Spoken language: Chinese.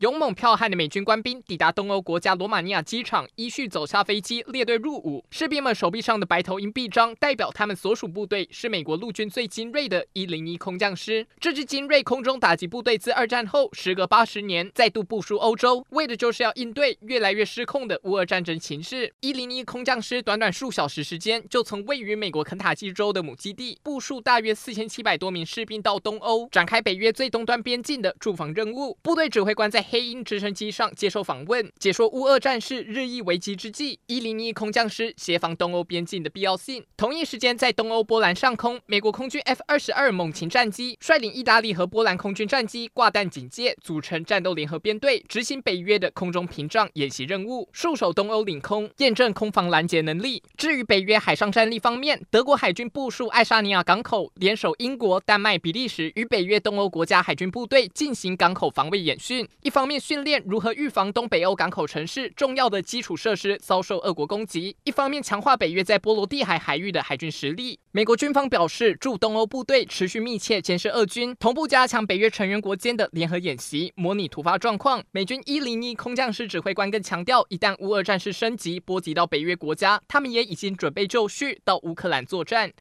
勇猛剽悍的美军官兵抵达东欧国家罗马尼亚机场，依序走下飞机，列队入伍。士兵们手臂上的白头鹰臂章代表他们所属部队是美国陆军最精锐的一零一空降师。这支精锐空中打击部队自二战后时隔八十年再度部署欧洲，为的就是要应对越来越失控的乌俄战争情势。一零一空降师短短数小时时间，就从位于美国肯塔基州的母基地部署大约四千七百多名士兵到东欧，展开北约最东端边境的驻防任务。部队指挥官在黑鹰直升机上接受访问，解说乌俄战事日益危机之际，一零一空降师协防东欧边境的必要性。同一时间，在东欧波兰上空，美国空军 F 二十二猛禽战机率领意大利和波兰空军战机挂弹警戒，组成战斗联合编队，执行北约的空中屏障演习任务，戍守东欧领空，验证空防拦截能力。至于北约海上战力方面，德国海军部署爱沙尼亚港口，联手英国、丹麦、比利时与北约东欧国家海军部队进行港口防卫演训，一方方面。训练如何预防东北欧港口城市重要的基础设施遭受俄国攻击，一方面强化北约在波罗的海海域的海军实力。美国军方表示，驻东欧部队持续密切监视俄军，同步加强北约成员国间的联合演习，模拟突发状况。美军一零一空降师指挥官更强调，一旦乌俄战事升级，波及到北约国家，他们也已经准备就绪到乌克兰作战。